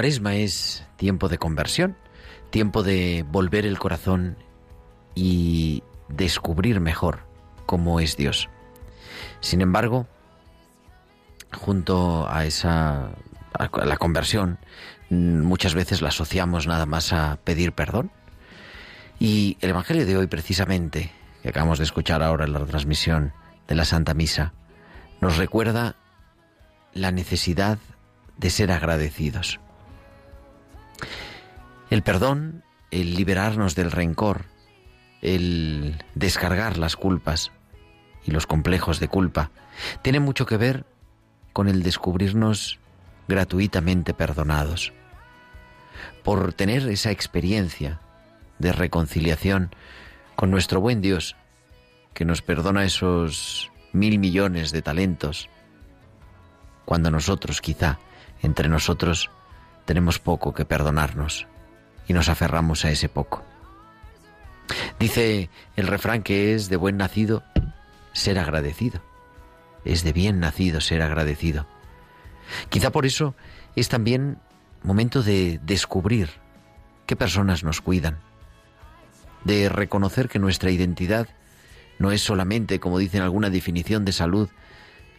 Cuaresma es tiempo de conversión, tiempo de volver el corazón y descubrir mejor cómo es Dios. Sin embargo, junto a esa a la conversión, muchas veces la asociamos nada más a pedir perdón. Y el Evangelio de hoy, precisamente, que acabamos de escuchar ahora en la transmisión de la Santa Misa, nos recuerda la necesidad de ser agradecidos. El perdón, el liberarnos del rencor, el descargar las culpas y los complejos de culpa, tiene mucho que ver con el descubrirnos gratuitamente perdonados. Por tener esa experiencia de reconciliación con nuestro buen Dios, que nos perdona esos mil millones de talentos, cuando nosotros quizá, entre nosotros, tenemos poco que perdonarnos y nos aferramos a ese poco. Dice el refrán que es de buen nacido ser agradecido. Es de bien nacido ser agradecido. Quizá por eso es también momento de descubrir qué personas nos cuidan, de reconocer que nuestra identidad no es solamente, como dice en alguna definición de salud,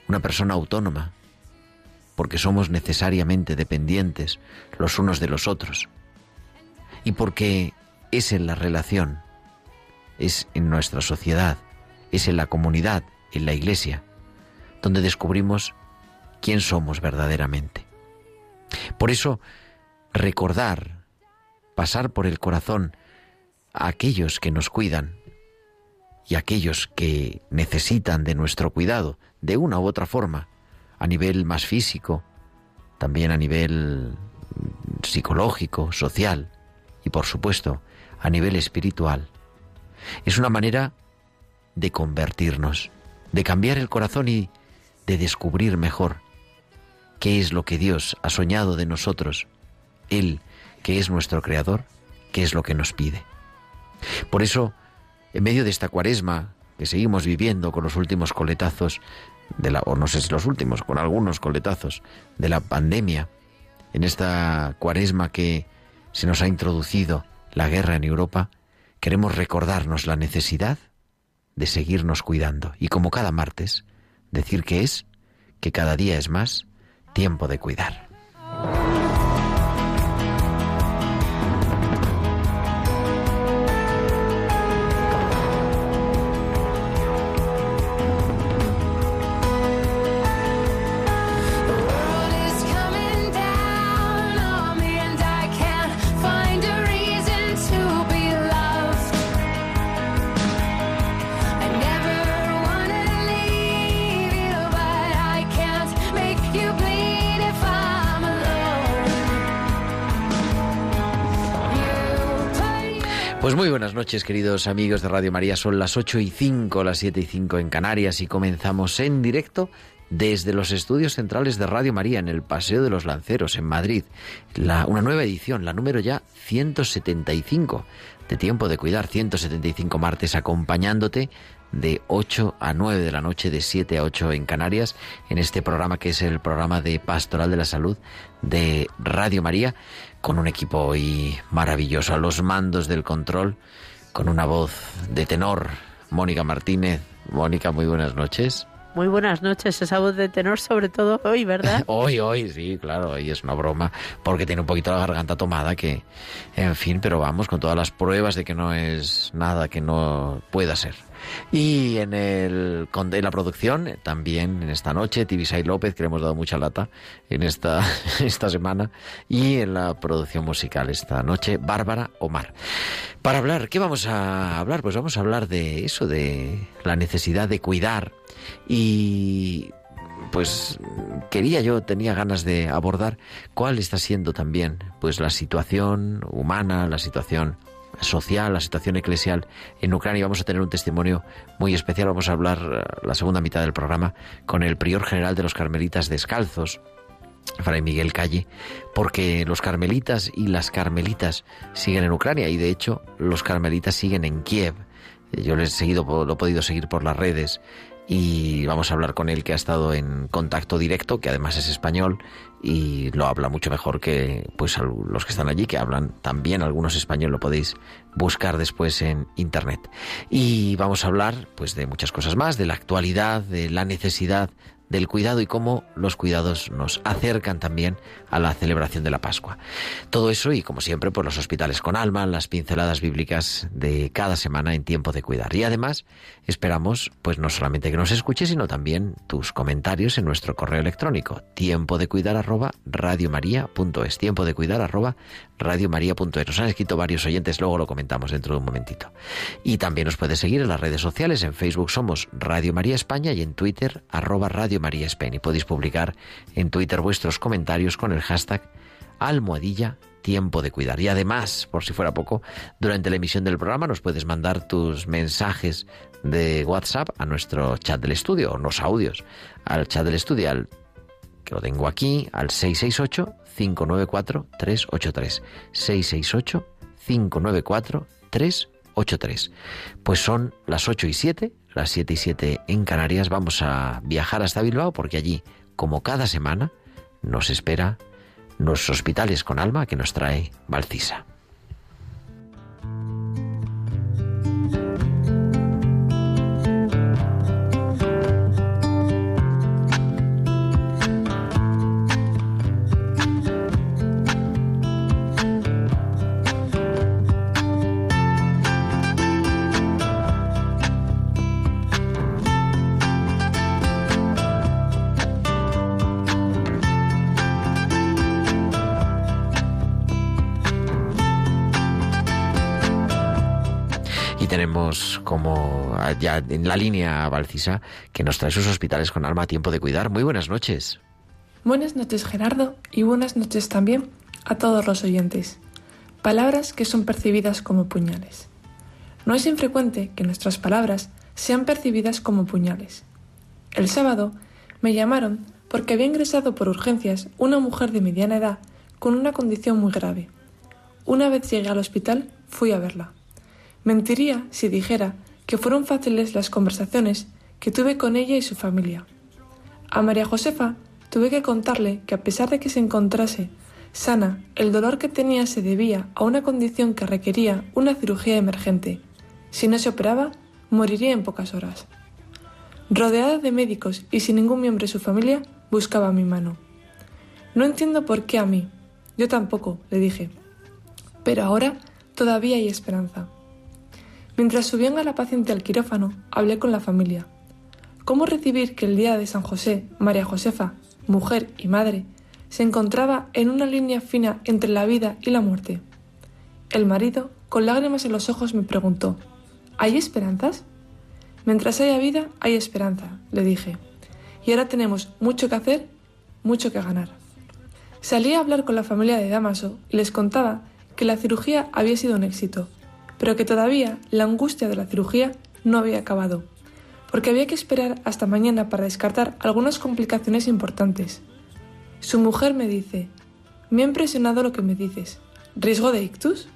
una persona autónoma, porque somos necesariamente dependientes los unos de los otros, y porque es en la relación, es en nuestra sociedad, es en la comunidad, en la iglesia, donde descubrimos quién somos verdaderamente. Por eso, recordar, pasar por el corazón a aquellos que nos cuidan y a aquellos que necesitan de nuestro cuidado de una u otra forma, a nivel más físico, también a nivel psicológico, social y por supuesto a nivel espiritual. Es una manera de convertirnos, de cambiar el corazón y de descubrir mejor qué es lo que Dios ha soñado de nosotros, Él, que es nuestro Creador, qué es lo que nos pide. Por eso, en medio de esta cuaresma que seguimos viviendo con los últimos coletazos, de la, o no sé si los últimos, con algunos coletazos de la pandemia, en esta cuaresma que se nos ha introducido la guerra en Europa, queremos recordarnos la necesidad de seguirnos cuidando y como cada martes, decir que es, que cada día es más, tiempo de cuidar. Noches, queridos amigos de Radio María. Son las 8 y 5, las 7 y 5 en Canarias y comenzamos en directo desde los estudios centrales de Radio María en el Paseo de los Lanceros, en Madrid. La, una nueva edición, la número ya 175 de Tiempo de Cuidar, 175 martes, acompañándote de 8 a 9 de la noche, de 7 a 8 en Canarias, en este programa que es el programa de Pastoral de la Salud de Radio María, con un equipo hoy maravilloso, a los mandos del control, con una voz de tenor, Mónica Martínez. Mónica, muy buenas noches. Muy buenas noches, esa voz de tenor sobre todo hoy, ¿verdad? hoy, hoy, sí, claro, hoy es una broma, porque tiene un poquito la garganta tomada que, en fin, pero vamos con todas las pruebas de que no es nada que no pueda ser. Y en, el, en la producción, también en esta noche, Tibisay López, que le hemos dado mucha lata en esta, esta semana, y en la producción musical esta noche, Bárbara Omar. Para hablar, ¿qué vamos a hablar? Pues vamos a hablar de eso, de la necesidad de cuidar y pues quería yo, tenía ganas de abordar cuál está siendo también pues la situación humana, la situación social, la situación eclesial en Ucrania. Vamos a tener un testimonio muy especial. Vamos a hablar eh, la segunda mitad del programa con el prior general de los Carmelitas Descalzos, Fray Miguel Calle, porque los carmelitas y las carmelitas siguen en Ucrania y de hecho los carmelitas siguen en Kiev. Yo les he seguido, lo he podido seguir por las redes y vamos a hablar con él que ha estado en contacto directo, que además es español y lo habla mucho mejor que pues los que están allí, que hablan también algunos español, lo podéis buscar después en internet. Y vamos a hablar pues de muchas cosas más, de la actualidad, de la necesidad del cuidado y cómo los cuidados nos acercan también a la celebración de la Pascua. Todo eso y como siempre por pues, los hospitales con alma, las pinceladas bíblicas de cada semana en tiempo de cuidar. Y además esperamos pues no solamente que nos escuches, sino también tus comentarios en nuestro correo electrónico tiempo de cuidar arroba radiomaria.es tiempo de cuidar arroba radiomaria.es. Nos han escrito varios oyentes, luego lo comentamos dentro de un momentito. Y también nos puedes seguir en las redes sociales, en Facebook somos Radio María España y en Twitter arroba Radio María España. Y podéis publicar en Twitter vuestros comentarios con el hashtag almohadilla tiempo de cuidar. Y además, por si fuera poco, durante la emisión del programa nos puedes mandar tus mensajes de WhatsApp a nuestro chat del estudio, o los audios, al chat del estudio, al, que lo tengo aquí, al 668 594-383. 668-594-383. Pues son las 8 y 7, las 7 y 7 en Canarias. Vamos a viajar hasta Bilbao porque allí, como cada semana, nos espera los hospitales con alma que nos trae Valcisa. Como ya en la línea Valcisa, que nos trae sus hospitales con alma a tiempo de cuidar. Muy buenas noches. Buenas noches Gerardo y buenas noches también a todos los oyentes. Palabras que son percibidas como puñales. No es infrecuente que nuestras palabras sean percibidas como puñales. El sábado me llamaron porque había ingresado por urgencias una mujer de mediana edad con una condición muy grave. Una vez llegué al hospital, fui a verla. Mentiría si dijera que fueron fáciles las conversaciones que tuve con ella y su familia. A María Josefa tuve que contarle que a pesar de que se encontrase sana, el dolor que tenía se debía a una condición que requería una cirugía emergente. Si no se operaba, moriría en pocas horas. Rodeada de médicos y sin ningún miembro de su familia, buscaba mi mano. No entiendo por qué a mí. Yo tampoco, le dije. Pero ahora todavía hay esperanza. Mientras subían a la paciente al quirófano, hablé con la familia. ¿Cómo recibir que el día de San José, María Josefa, mujer y madre, se encontraba en una línea fina entre la vida y la muerte? El marido, con lágrimas en los ojos, me preguntó, ¿Hay esperanzas? Mientras haya vida, hay esperanza, le dije. Y ahora tenemos mucho que hacer, mucho que ganar. Salí a hablar con la familia de Damaso y les contaba que la cirugía había sido un éxito pero que todavía la angustia de la cirugía no había acabado, porque había que esperar hasta mañana para descartar algunas complicaciones importantes. Su mujer me dice, me ha impresionado lo que me dices. ¿Riesgo de ictus?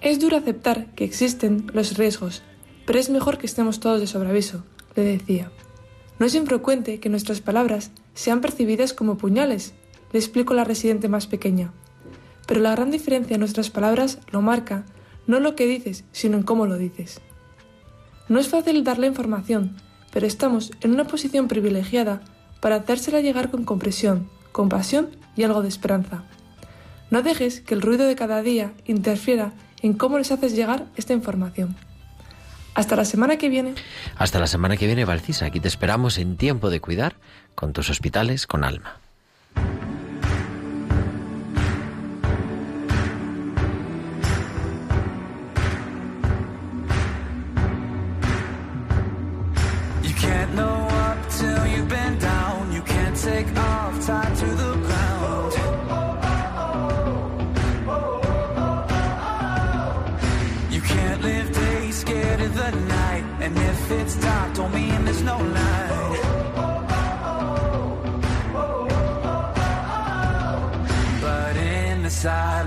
Es duro aceptar que existen los riesgos, pero es mejor que estemos todos de sobreaviso, le decía. No es infrecuente que nuestras palabras sean percibidas como puñales, le explico la residente más pequeña. Pero la gran diferencia en nuestras palabras lo marca no lo que dices, sino en cómo lo dices. No es fácil dar la información, pero estamos en una posición privilegiada para hacérsela llegar con compresión, compasión y algo de esperanza. No dejes que el ruido de cada día interfiera en cómo les haces llegar esta información. Hasta la semana que viene. Hasta la semana que viene, Valcisa. Aquí te esperamos en tiempo de cuidar con tus hospitales con alma.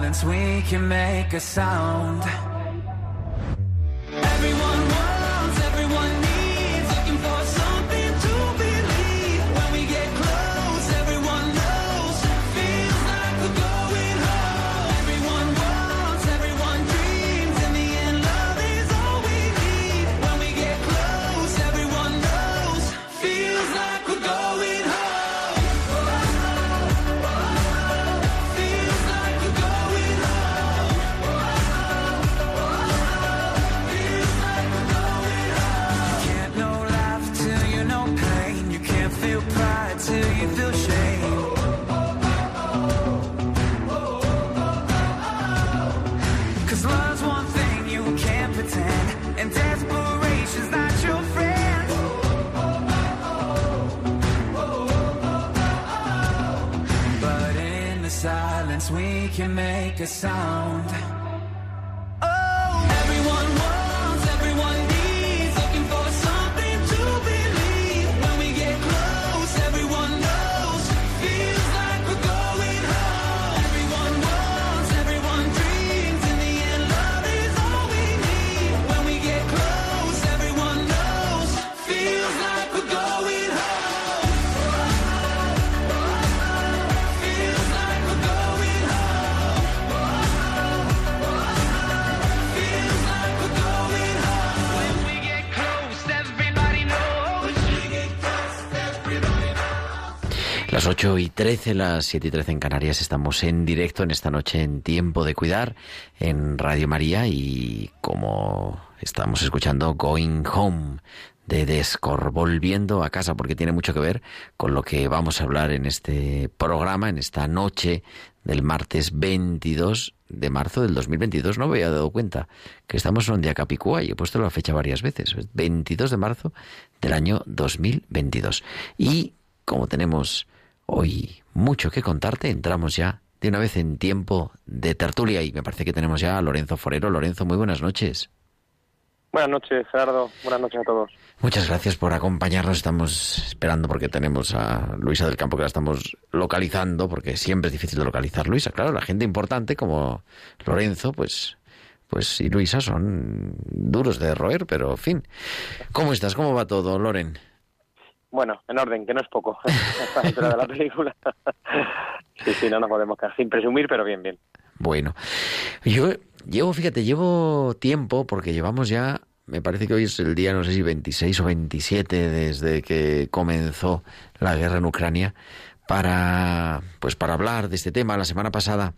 Silence, we can make a sound. Silence, we can make a sound. Las 8 y 13, las 7 y 13 en Canarias, estamos en directo en esta noche en Tiempo de Cuidar en Radio María y como estamos escuchando Going Home de Descor, volviendo a casa, porque tiene mucho que ver con lo que vamos a hablar en este programa, en esta noche del martes 22 de marzo del 2022. No me había dado cuenta que estamos en un día capicúa y he puesto la fecha varias veces. 22 de marzo del año 2022. Y como tenemos hoy mucho que contarte, entramos ya de una vez en tiempo de tertulia y me parece que tenemos ya a Lorenzo Forero. Lorenzo, muy buenas noches. Buenas noches, Gerardo. Buenas noches a todos. Muchas gracias por acompañarnos. Estamos esperando porque tenemos a Luisa del Campo que la estamos localizando, porque siempre es difícil de localizar. Luisa, claro, la gente importante como Lorenzo, pues, pues y Luisa son duros de roer, pero en fin. ¿Cómo estás? ¿Cómo va todo, Loren? Bueno, en orden, que no es poco. A esta de la película. sí, sí, no nos podemos quedar sin presumir, pero bien, bien. Bueno, yo llevo, fíjate, llevo tiempo porque llevamos ya, me parece que hoy es el día, no sé si 26 o 27 desde que comenzó la guerra en Ucrania, para, pues para hablar de este tema. La semana pasada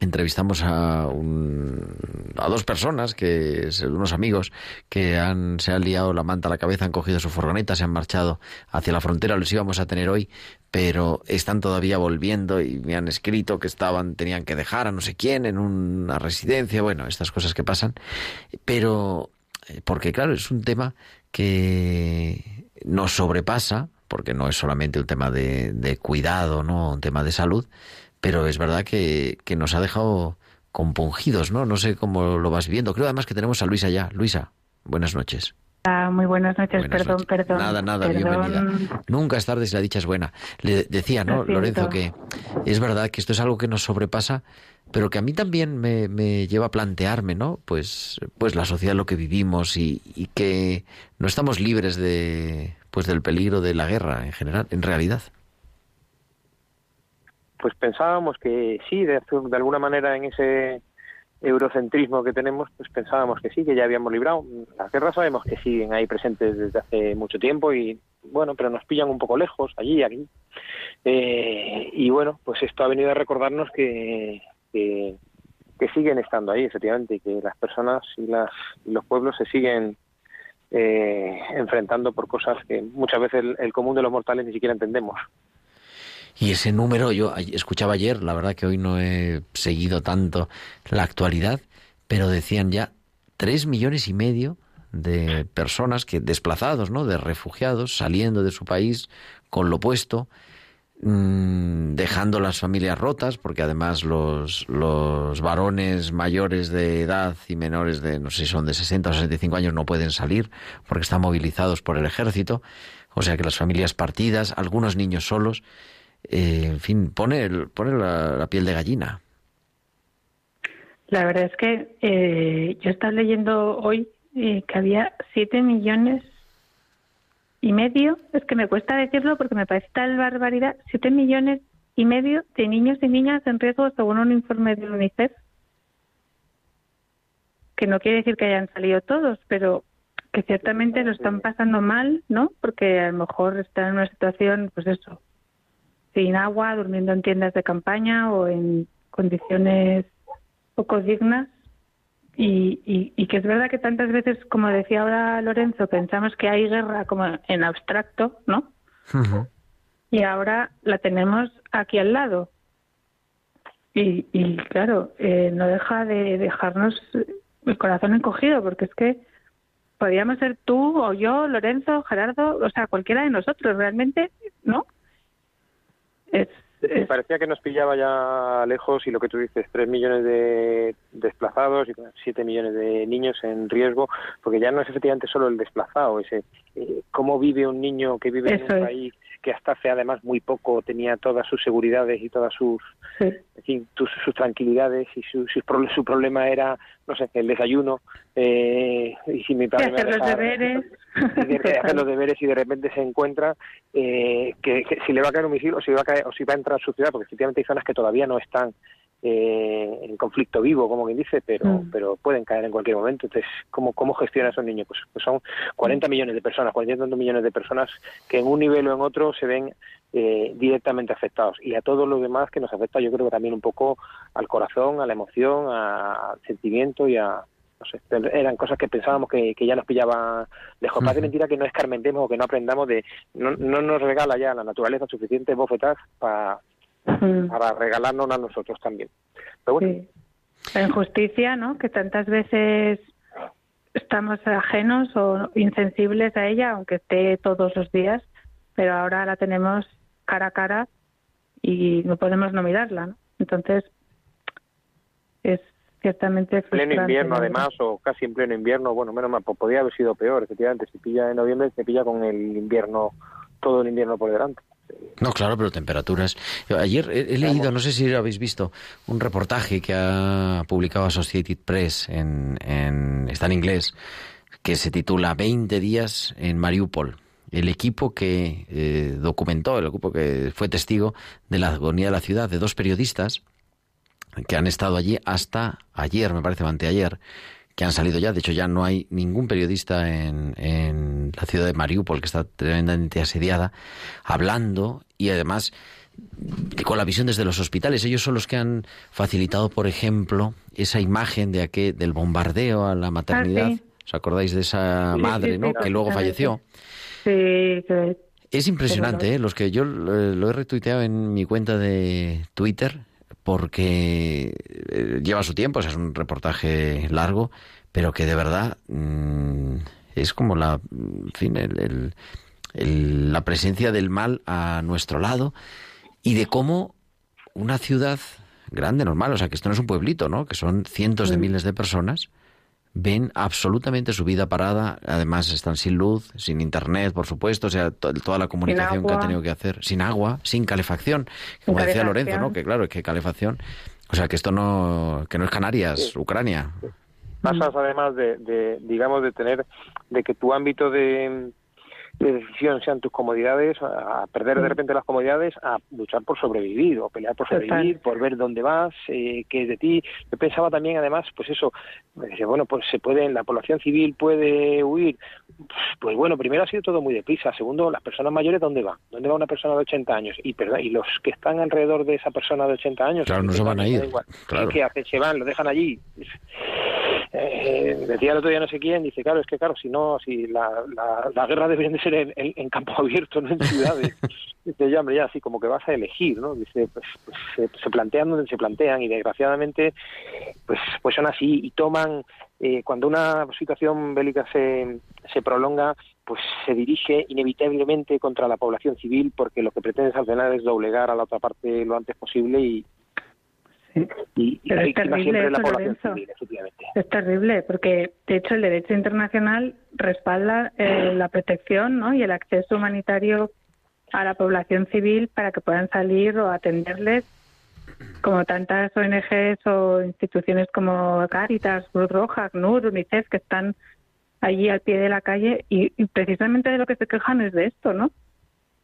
entrevistamos a, un, a dos personas, que unos amigos, que han, se han liado la manta a la cabeza, han cogido su furgoneta, se han marchado hacia la frontera, los íbamos a tener hoy, pero están todavía volviendo y me han escrito que estaban, tenían que dejar a no sé quién en una residencia, bueno, estas cosas que pasan, pero eh, porque claro, es un tema que nos sobrepasa, porque no es solamente un tema de, de cuidado, ¿no? Un tema de salud, pero es verdad que, que, nos ha dejado compungidos, ¿no? No sé cómo lo vas viendo. Creo además que tenemos a Luisa ya. Luisa, buenas noches. Hola, muy buenas noches. Buenas perdón, noches. perdón. Nada, nada, perdón. bienvenida. Nunca es tarde si la dicha es buena. Le decía, ¿no. Lorenzo, que es verdad que esto es algo que nos sobrepasa, pero que a mí también me, me lleva a plantearme, ¿no? Pues, pues la sociedad lo que vivimos y, y que no estamos libres de, pues del peligro de la guerra en general, en realidad. Pues pensábamos que sí, de, alguna manera en ese eurocentrismo que tenemos, pues pensábamos que sí, que ya habíamos librado. Las guerras sabemos que siguen ahí presentes desde hace mucho tiempo y bueno, pero nos pillan un poco lejos, allí, aquí. Eh, y bueno, pues esto ha venido a recordarnos que, que, que siguen estando ahí, efectivamente, y que las personas y, las, y los pueblos se siguen eh, enfrentando por cosas que muchas veces el, el común de los mortales ni siquiera entendemos. Y ese número, yo escuchaba ayer, la verdad que hoy no he seguido tanto la actualidad, pero decían ya tres millones y medio de personas que desplazados, ¿no? De refugiados saliendo de su país con lo puesto, mm, dejando las familias rotas, porque además los, los varones mayores de edad y menores de, no sé si son de 60 o 65 años, no pueden salir porque están movilizados por el ejército. O sea que las familias partidas, algunos niños solos, eh, en fin, pone, el- pone la, piel de gallina. La verdad es que eh, yo estaba leyendo hoy eh, que había siete millones y medio, es que me cuesta decirlo porque me parece tal barbaridad, siete millones y medio de niños y niñas en riesgo según un informe de UNICEF, que no quiere decir que hayan salido todos, pero que ciertamente lo están pasando mal, ¿no? Porque a lo mejor están en una situación, pues eso, sin agua, durmiendo en tiendas de campaña o en condiciones poco dignas y, y, y que es verdad que tantas veces, como decía ahora Lorenzo, pensamos que hay guerra como en abstracto, ¿no? Y ahora la tenemos aquí al lado. Y, y claro, eh, no deja de dejarnos el corazón encogido, porque es que podríamos ser tú o yo, Lorenzo, Gerardo, o sea, cualquiera de nosotros, realmente, ¿no? Es, parecía que nos pillaba ya lejos y lo que tú dices, 3 millones de desplazados y 7 millones de niños en riesgo, porque ya no es efectivamente solo el desplazado, ese eh, cómo vive un niño que vive en un es. Que hasta hace además muy poco tenía todas sus seguridades y todas sus sí. en fin, tus- sus tranquilidades y su, sus pro- su problema era, no sé, el desayuno eh, y si mi padre me hacer los deberes. y de hacer los deberes y de repente se encuentra eh, que, que si le va a caer un misil o si va a caer, o si va a entrar a su ciudad porque efectivamente hay zonas que todavía no están eh, en conflicto vivo como quien dice pero Mm. pero pueden caer en cualquier momento entonces cómo cómo gestiona esos niños pues, pues son 40 millones de personas 40 millones de personas que en un nivel o en otro se ven eh, directamente afectados y a todos los demás que nos afecta yo creo que también un poco al corazón a la emoción a- al sentimiento y a no sé, eran cosas que pensábamos que, que ya nos pillaban lejos. Parece Ujú. mentira que no escarmentemos o que no aprendamos de... No, no nos regala ya la naturaleza suficiente bofetadas para, Mm. para regalarnos a nosotros también. Pero bueno, Sí. La injusticia, ¿no? Que tantas veces estamos ajenos o insensibles a ella, aunque esté todos los días, pero ahora la tenemos cara a cara y no podemos no mirarla, ¿no? Entonces, es ciertamente en pleno invierno además, o casi en pleno invierno, bueno, menos mal, pues podría haber sido peor, efectivamente, si pilla en noviembre, se pilla con el invierno, todo el invierno por delante. No, claro, pero temperaturas. Ayer he, he leído, no sé si lo habéis visto, un reportaje que ha publicado Associated Press, en, en- está en inglés, que se titula 20 días en Mariupol. El equipo que eh, documentó, el equipo que fue testigo de la agonía de la ciudad, de dos periodistas que han estado allí hasta ayer, me parece, anteayer, que han salido ya. De hecho, ya no hay ningún periodista en, en la ciudad de Mariupol, que está tremendamente asediada, hablando y además con la visión desde los hospitales. Ellos son los que han facilitado, por ejemplo, esa imagen de aquel, del bombardeo a la maternidad. sí. ¿Os acordáis de esa Sí, madre, sí, no? que luego falleció. Sí, Es impresionante, ¿eh? los que yo eh, lo he retuiteado en mi cuenta de Twitter porque eh, lleva su tiempo, o sea, es un reportaje largo, pero que de verdad mm, es como la, en fin, el- el- el- la presencia del mal a nuestro lado y de cómo una ciudad grande, normal, o sea, que esto no es un pueblito, ¿no? Que son cientos de miles de personas, ven absolutamente su vida parada, además están sin luz, sin internet, por supuesto, o sea, to- toda la comunicación que ha agua. tenido que hacer, sin agua, sin calefacción, Sin como decía calefacción. Lorenzo, ¿no? Que claro, es que calefacción, o sea, que esto no, que no es Canarias, Ucrania. pasas además de, de, digamos de tener de que tu ámbito de, de decisión sean tus comodidades a perder de repente las comodidades a luchar por sobrevivir o pelear por sobrevivir por ver dónde vas eh, qué es de ti. Yo pensaba también además pues eso bueno pues se puede la población civil puede huir pues bueno primero ha sido todo muy deprisa. Segundo las personas mayores dónde van dónde va una persona de 80 años y perdón, y los que están alrededor de esa persona de 80 años Claro, no se van a ir, claro. ¿Qué hacen? Se van, lo dejan allí. Eh, decía el otro día no sé quién, dice, claro, es que claro, si no, si la, la, la guerra debería de ser en, en- en campo abierto, no en ciudades. dice, ya, hombre, ya así como que vas a elegir, ¿no? Dice, pues, pues, se, se plantean donde se plantean y desgraciadamente, pues, pues son así y toman, eh, cuando una situación bélica se, se prolonga, pues se dirige inevitablemente contra la población civil porque lo que pretende al final es doblegar a la otra parte lo antes posible y, Sí. y, y Pero la es víctima terrible siempre es la población Lorenzo. civil, efectivamente. Es terrible porque, de hecho, el derecho internacional respalda eh, la protección ¿no? y el acceso humanitario a la población civil para que puedan salir o atenderles, como tantas ONGs o instituciones como Caritas, Cruz Roja, ACNUR, UNICEF, que están allí al pie de la calle y, y precisamente de lo que se quejan es de esto, ¿no?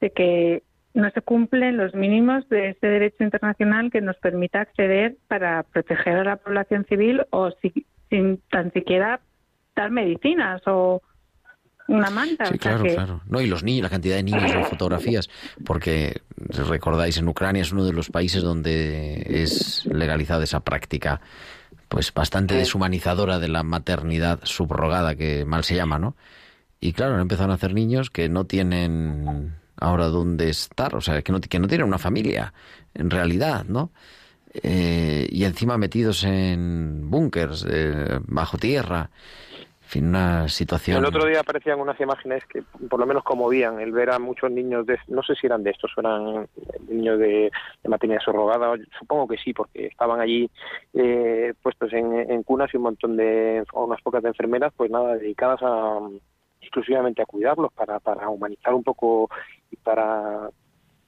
De que no se cumplen los mínimos de este derecho internacional que nos permita acceder para proteger a la población civil o si- sin tan siquiera dar medicinas o una manta. Sí, claro, que- claro. No, y los niños, la cantidad de niños en fotografías, porque recordáis, en Ucrania es uno de los países donde es legalizada esa práctica, pues bastante deshumanizadora de la maternidad subrogada, que mal se llama, ¿no? Y claro, han empezado a nacer niños que no tienen ahora dónde estar, o sea, que no, que no tienen una familia, en realidad, ¿no? Eh, y encima metidos en búnkers, eh, bajo tierra, en fin, una situación... El otro día aparecían unas imágenes que por lo menos conmovían el ver a muchos niños, de, no sé si eran de estos, eran niños de, de maternidad subrogada, supongo que sí, porque estaban allí eh, puestos en, en cunas y un montón de, o unas pocas de enfermeras, pues nada, dedicadas a exclusivamente a cuidarlos, para, para humanizar un poco y para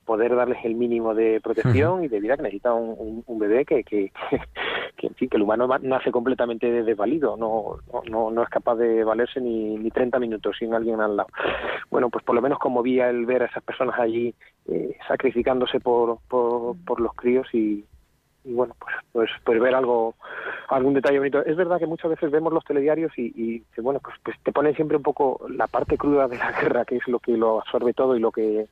poder darles el mínimo de protección y de vida que necesita un, un- un bebé que, que, que, en fin, que el humano nace completamente desvalido, no, no, no, no es capaz de valerse ni, ni 30 minutos sin alguien al lado. Bueno, pues por lo menos conmovía el ver a esas personas allí eh, sacrificándose por, por, por los críos y, y bueno, pues, pues, pues ver algo, algún detalle bonito. Es verdad que muchas veces vemos los telediarios y, y que, bueno, pues, pues te ponen siempre un poco la parte cruda de la guerra, que es lo que lo absorbe todo y lo que,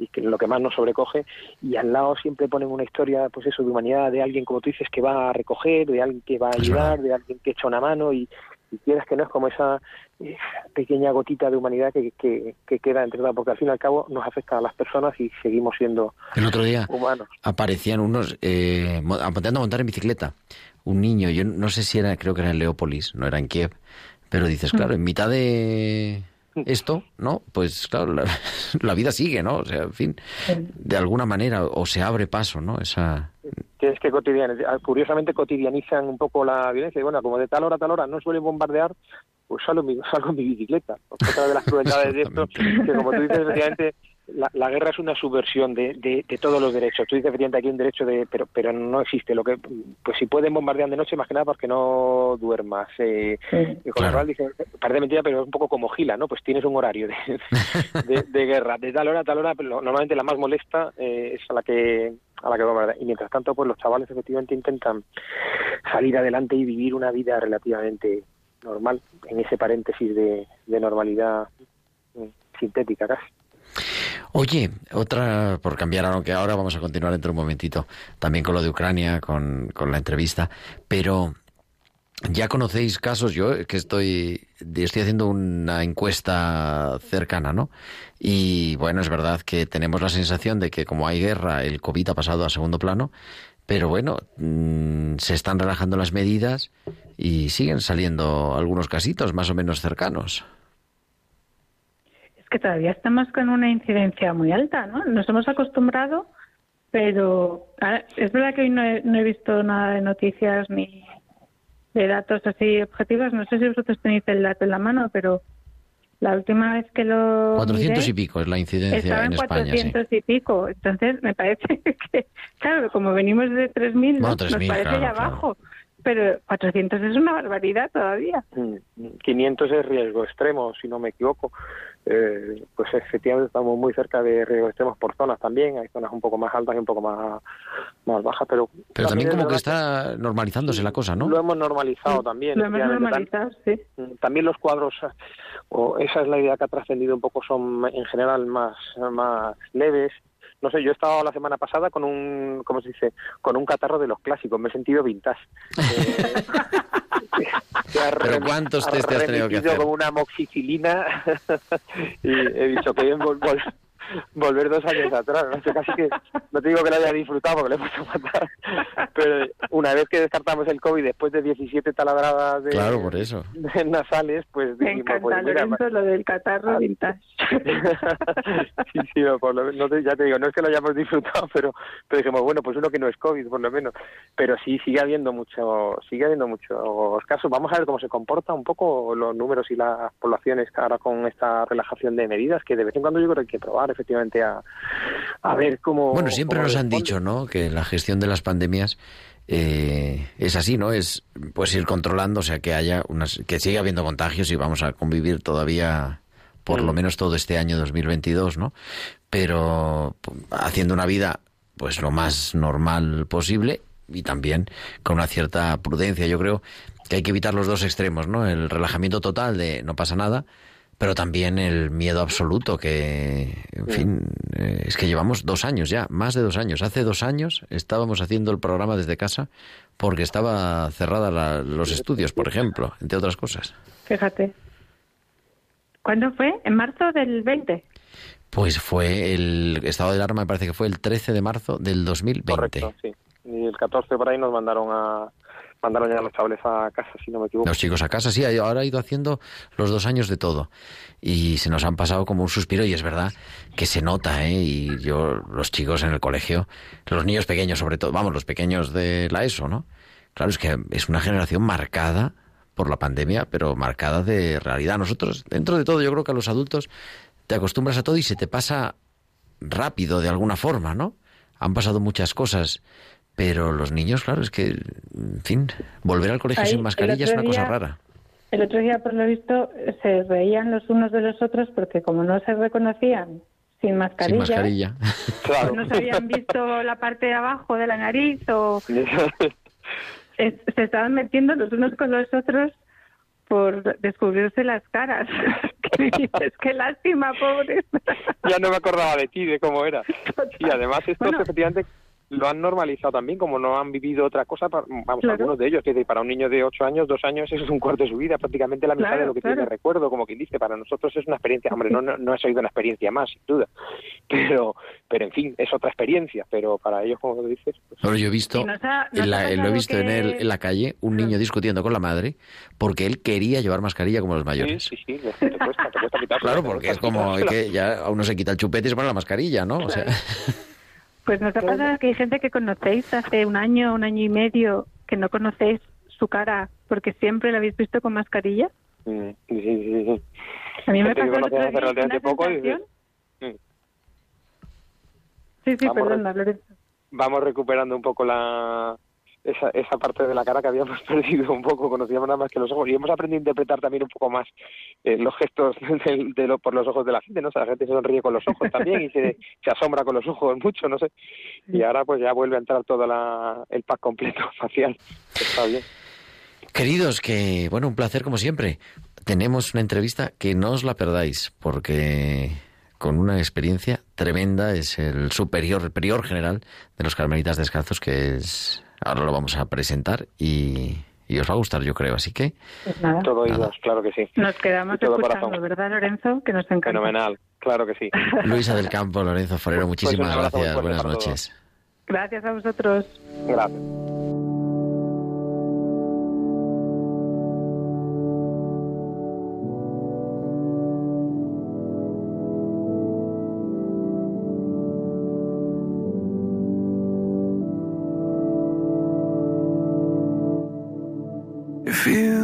y que lo que más nos sobrecoge, y al lado siempre ponen una historia, pues eso, de humanidad, de alguien, como tú dices, que va a recoger, de alguien que va a ayudar, de alguien que echa una mano y, y quieras que no es como esa eh, pequeña gotita de humanidad que, que, que queda entre porque al fin y al cabo nos afecta a las personas y seguimos siendo El otro día humanos. aparecían unos eh, intentando montar en bicicleta. Un niño, yo no sé si era, creo que era en Leópolis, no era en Kiev, pero dices, claro, en mitad de esto, ¿no? Pues claro, la, la vida sigue, ¿no? O sea, en fin, de alguna manera, o se abre paso, ¿no? Esa... es que cotidian, curiosamente cotidianizan un poco la violencia. Y bueno, como de tal hora a tal hora no suelen bombardear, pues salgo en mi, salgo en mi bicicleta. Otra de las crueldades de esto, que como tú dices, efectivamente, la, la guerra es una subversión de, de, de todos los derechos. Tú dices, efectivamente, aquí un derecho de, pero, pero no existe. Lo que, pues si pueden bombardear de noche, más que nada porque no duermas. Eh, y con Claro. dice, parece mentira, pero es un poco como Gila, ¿no? Pues tienes un horario de, de, de guerra, de tal hora a tal hora, pero normalmente la más molesta eh, es a la que a la que bombardean. Y mientras tanto, pues los chavales efectivamente intentan salir adelante y vivir una vida relativamente normal en ese paréntesis de, de normalidad mm, sintética casi. Oye, otra, por cambiar, aunque ahora vamos a continuar dentro de un momentito, también con lo de Ucrania, con, con la entrevista, pero ya conocéis casos, yo que estoy, estoy haciendo una encuesta cercana, ¿no? Y bueno, es verdad que tenemos la sensación de que como hay guerra, el COVID ha pasado a segundo plano, pero bueno, mm, se están relajando las medidas y siguen saliendo algunos casitos más o menos cercanos. Que todavía estamos con una incidencia muy alta, ¿no? Nos hemos acostumbrado, pero es verdad que hoy no he, no he visto nada de noticias ni, de datos así objetivos. No sé si vosotros tenéis el dato en la mano, pero la última vez que lo 400 miré, y pico es la incidencia estaba en en España, sí. 400 y pico. Entonces, me parece que, claro, como venimos de 3.000, ¿no? Bueno, nos 3.000, parece claro, ya claro. bajo. Pero 400 es una barbaridad todavía. Mm, 500 es riesgo extremo, si no me equivoco. Eh, pues efectivamente estamos muy cerca de riesgos extremos por zonas también. Hay zonas un poco más altas y un poco más, más bajas, pero... Pero también como que está normalizándose la cosa, ¿no? Lo hemos normalizado también. Lo hemos normalizado, sí. Mm, También los cuadros, eh, o esa es la idea que ha trascendido un poco, son en general más, más leves. No sé, yo he estado la semana pasada con un, ¿cómo se dice? Con un catarro de los clásicos, me he sentido vintage. Eh, Pero ¿cuántos test te has tenido que hacer? con una amoxicilina y he dicho que bien vol- vol- volver dos años atrás. No casi que, no te digo que lo haya disfrutado porque le he puesto fatal, pero una vez que descartamos el COVID después de 17 taladradas de, Claro, por eso. de nasales, pues Me dijimos, encanta, pues mira, Lorenzo, lo del catarro vintage. sí, sí, no, por lo menos, no te- ya te digo, no es que lo hayamos disfrutado, pero, pero dijimos, bueno, pues uno que no es COVID, por lo menos. Pero sí, sigue habiendo mucho, sigue habiendo muchos casos. Vamos a ver cómo se comporta un poco los números y las poblaciones ahora con esta relajación de medidas, que de vez en cuando yo creo que hay que probar efectivamente a, a ver cómo... Bueno, siempre cómo nos han dicho, ¿no? Que la gestión de las pandemias eh, es así, ¿no? Es pues ir controlando, o sea, que haya unas, que siga habiendo contagios y vamos a convivir todavía por lo Mm. menos todo este año 2022, ¿no? Pero haciendo una vida pues lo más normal posible y también con una cierta prudencia. Yo creo que hay que evitar los dos extremos, ¿no? El relajamiento total de no pasa nada, pero también el miedo absoluto que, en fin, eh, es que llevamos dos años ya, más de dos años. Hace dos años estábamos haciendo el programa desde casa porque estaba cerrada la- los estudios, por ejemplo, entre otras cosas. Fíjate. ¿Cuándo fue? ¿En marzo del 20? Pues fue el estado de alarma, me parece que fue el 13 de marzo del 2020. Correcto, sí. Y el 14 por ahí nos mandaron a mandaron ya los chavales a casa, si no me equivoco. Los chicos a casa, sí, ahora ha ido haciendo los dos años de todo. Y se nos han pasado como un suspiro y es verdad que se nota, ¿eh? Y yo, los chicos en el colegio, los niños pequeños sobre todo, vamos, los pequeños de la ESO, ¿no? Claro, es que es una generación marcada por la pandemia, pero marcada de realidad. Nosotros, dentro de todo, yo creo que a los adultos te acostumbras a todo y se te pasa rápido de alguna forma, ¿no? Han pasado muchas cosas, pero los niños, claro, es que, en fin, volver al colegio Ahí, sin mascarilla es una cosa rara. El otro día, por lo visto, se reían los unos de los otros porque como no se reconocían sin mascarilla, Sin mascarilla. Claro. pues no se habían visto la parte de abajo de la nariz o es- se estaban metiendo los unos con los otros por descubrirse las caras. que dices, qué lástima, pobres. ya no me acordaba de ti, de cómo era. Y además estos Bueno. efectivamente lo han normalizado también, como no han vivido otra cosa, pa- vamos, Claro. algunos de ellos, que decir, para un niño de 8 años, 2 años, eso es un cuarto de su vida, prácticamente la mitad Claro, de lo que claro. tiene recuerdo, como quien dice, para nosotros es una experiencia, hombre, no, no, no ha sido una experiencia más, sin duda, pero, pero en fin, es otra experiencia, pero para ellos, como dices, pues, Pero yo he visto, ha- en la- ha lo he visto en, el- en la calle, un niño discutiendo con la madre porque él quería llevar mascarilla como los mayores. sí, sí, te cuesta, te cuesta quitársela, Claro, porque es como que ya a uno se quita el chupete y se pone la mascarilla, ¿no? O sea, Pues nos ha pasado que hay gente que conocéis hace un año, un año y medio, que no conocéis su cara porque siempre la habéis visto con mascarilla. Mm, Sí, sí, sí, sí. A mí me pasó el otro día una poco sensación- mm, Sí, sí, Vamos, Lorenzo. vamos recuperando un poco la esa, esa parte de la cara que habíamos perdido un poco, conocíamos nada más que los ojos y hemos aprendido a interpretar también un poco más eh, los gestos de, de lo- por los ojos de la gente, ¿no? O sea, la gente se sonríe con los ojos también y se, se asombra con los ojos mucho, no sé. Y ahora pues ya vuelve a entrar todo la, el pack completo facial. Está bien. queridos, que bueno, un placer como siempre. Tenemos una entrevista que no os la perdáis porque con una experiencia tremenda es el superior, el prior general de los Carmelitas Descalzos que es ahora lo vamos a presentar y, y os va a gustar, yo creo. Así que Pues nada, Todo Nada. oídos, claro que sí. nos quedamos escuchando, corazón. ¿verdad, Lorenzo? Que nos encanta. Fenomenal, claro que sí. Luisa del Campo, Lorenzo Forero, Pues muchísimas gracias. Buenas noches. Gracias a vosotros. Gracias. feel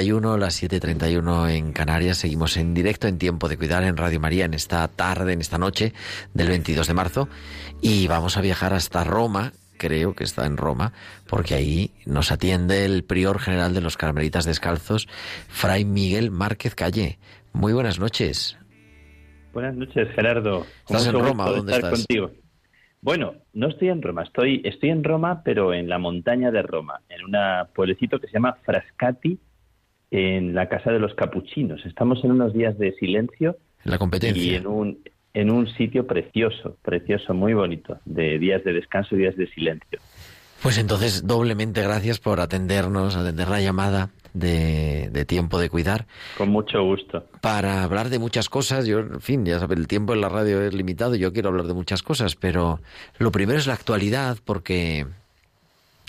7.31, las 7.31 en Canarias. Seguimos en directo en Tiempo de Cuidar en Radio María en esta tarde, en esta noche del 22 de marzo. Y vamos a viajar hasta Roma, creo que está en Roma, porque ahí nos atiende el prior general de los Carmelitas Descalzos, Fray Miguel Márquez Calle. Muy buenas noches. Buenas noches, Gerardo. ¿Estás en Roma? ¿Dónde estás? Contigo. Bueno, no estoy en Roma, estoy, estoy en Roma, pero en la montaña de Roma, en un pueblecito que se llama Frascati en la casa de los capuchinos. Estamos en unos días de silencio En la y competencia. en un, en un sitio precioso, precioso, muy bonito, de días de descanso y días de silencio. Pues entonces, doblemente gracias por atendernos, atender la llamada de, de Tiempo de Cuidar. Con mucho gusto. para hablar de muchas cosas. Yo, en fin, ya sabes, el tiempo en la radio es limitado, yo quiero hablar de muchas cosas, pero lo primero es la actualidad, porque,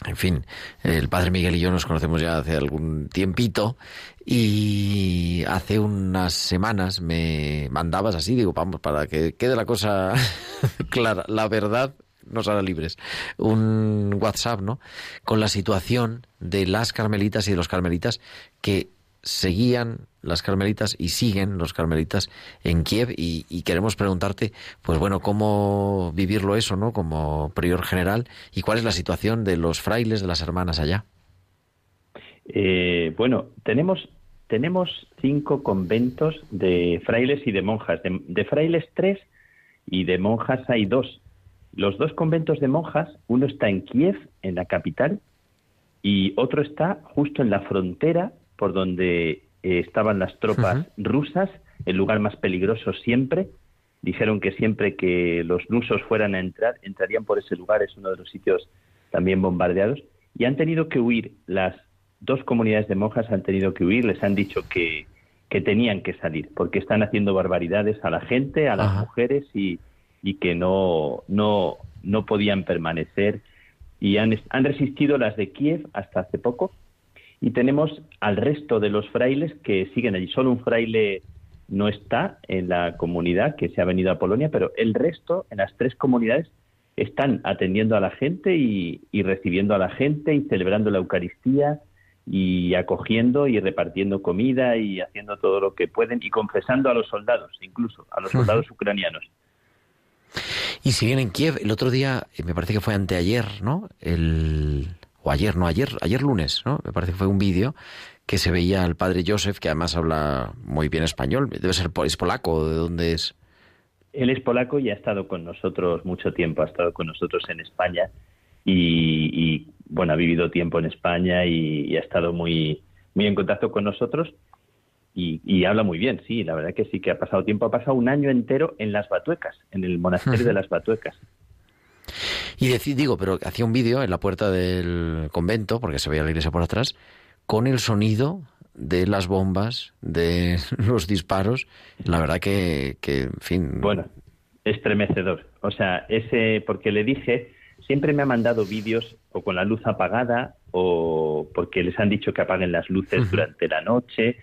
en fin, el padre Miguel y yo nos conocemos ya hace algún tiempito y hace unas semanas me mandabas así, digo, vamos, para que quede la cosa clara, la verdad nos hará libres, un WhatsApp, ¿no? Con la situación de las carmelitas y de los carmelitas que seguían las carmelitas y siguen los carmelitas en Kiev y, queremos preguntarte, pues bueno, cómo vivirlo eso, ¿no? Como prior general y cuál es la situación de los frailes, de las hermanas allá. Eh, bueno, tenemos, tenemos cinco conventos de frailes y de monjas. De frailes tres y de monjas hay dos. Los dos conventos de monjas, uno está en Kiev, en la capital, y otro está justo en la frontera por donde eh, estaban las tropas rusas, el lugar más peligroso siempre. Dijeron que siempre que los rusos fueran a entrar, entrarían por ese lugar, es uno de los sitios también bombardeados, y han tenido que huir, las dos comunidades de monjas han tenido que huir, les han dicho que, que tenían que salir, porque están haciendo barbaridades a la gente, a las Ajá. mujeres, y, y que no, no, no podían permanecer y han, han resistido las de Kiev hasta hace poco. Y tenemos al resto de los frailes que siguen allí. Solo un fraile no está en la comunidad que se ha venido a Polonia, pero el resto, en las tres comunidades, están atendiendo a la gente y, y recibiendo a la gente y celebrando la Eucaristía y acogiendo y repartiendo comida y haciendo todo lo que pueden y confesando a los soldados, incluso a los soldados ucranianos. Y siguen en Kiev. El otro día, eh, me parece que fue anteayer, ¿no? El, o ayer, no, ayer, ayer lunes, ¿no? Me parece que fue un vídeo que se veía al padre Joseph, que además habla muy bien español. Debe ser es polaco, ¿de dónde es? Él es polaco y ha estado con nosotros mucho tiempo, ha estado con nosotros en España y, y, bueno, ha vivido tiempo en España y, y ha estado muy, muy en contacto con nosotros y, y habla muy bien, sí, la verdad que sí que ha pasado tiempo, ha pasado un año entero en las Batuecas, en el monasterio de las Batuecas. Y deci- digo, pero hacía un vídeo en la puerta del convento, porque se veía la iglesia por atrás, con el sonido de las bombas, de los disparos. La verdad que, que en fin. Bueno, estremecedor. O sea, ese, porque le dije, siempre me ha mandado vídeos o con la luz apagada o porque les han dicho que apaguen las luces durante la noche.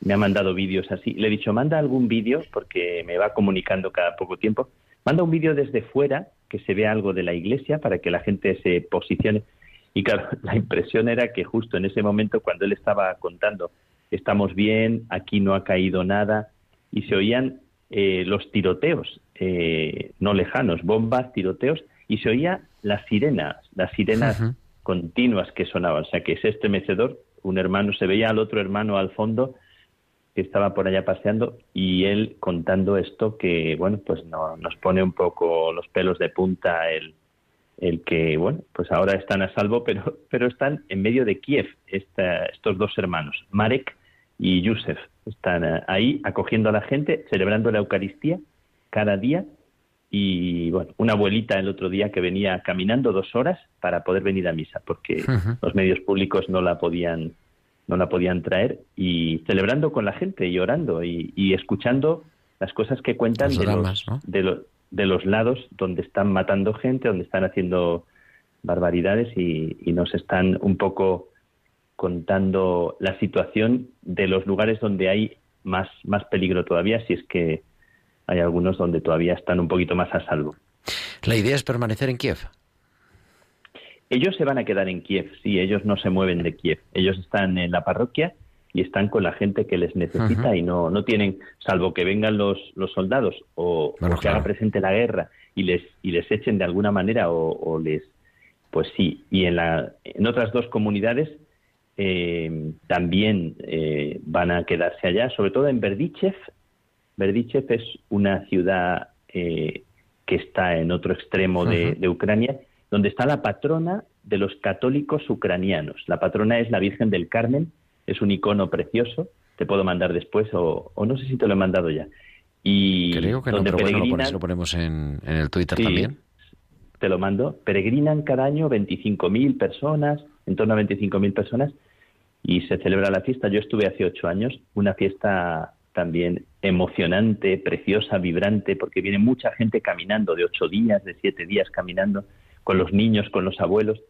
Me ha mandado vídeos así. Le he dicho, manda algún vídeo porque me va comunicando cada poco tiempo. Manda un vídeo desde fuera que se vea algo de la iglesia para que la gente se posicione. Y claro, la impresión era que justo en ese momento, cuando él estaba contando, estamos bien, aquí no ha caído nada, y se oían eh, los tiroteos, eh, no lejanos, bombas, tiroteos, y se oía las sirenas, las sirenas continuas que sonaban. O sea, que es estremecedor. Un hermano se veía al otro hermano al fondo que estaba por allá paseando y él contando esto que, bueno, pues no, nos pone un poco los pelos de punta el, el que, bueno, pues ahora están a salvo, pero, pero están en medio de Kiev esta- estos dos hermanos, Marek y Yusef. Están eh, ahí acogiendo a la gente, celebrando la Eucaristía cada día y, bueno, una abuelita el otro día que venía caminando dos horas para poder venir a misa, porque los medios públicos no la podían no la podían traer y celebrando con la gente y orando y, y escuchando las cosas que cuentan Los de, dramas, los, ¿no? de, lo- de los lados donde están matando gente, donde están haciendo barbaridades y, y nos están un poco contando la situación de los lugares donde hay más, más peligro todavía, si es que hay algunos donde todavía están un poquito más a salvo. La idea es permanecer en Kiev. Ellos se van a quedar en Kiev, sí, ellos no se mueven de Kiev. Ellos están en la parroquia y están con la gente que les necesita y no, no tienen, salvo que vengan los, los soldados o, Bueno, o que claro. haga presente la guerra y les, y les echen de alguna manera o, o les, pues sí. Y en, la, en otras dos comunidades eh, también eh, van a quedarse allá, sobre todo en Berdichev. Berdichev es una ciudad eh, que está en otro extremo de, de Ucrania, donde está la patrona de los católicos ucranianos. La patrona es la Virgen del Carmen, es un icono precioso, te puedo mandar después o, o no sé si te lo he mandado ya. Y Creo que no, donde pero bueno, lo, pones- lo ponemos en, en el Twitter Sí, también. Te lo mando. Peregrinan cada año 25.000 personas, en torno a 25.000 personas, y se celebra la fiesta. Yo estuve hace ocho años, una fiesta también emocionante, preciosa, vibrante, porque viene mucha gente caminando de ocho días, de siete días caminando, con los niños, con los abuelos,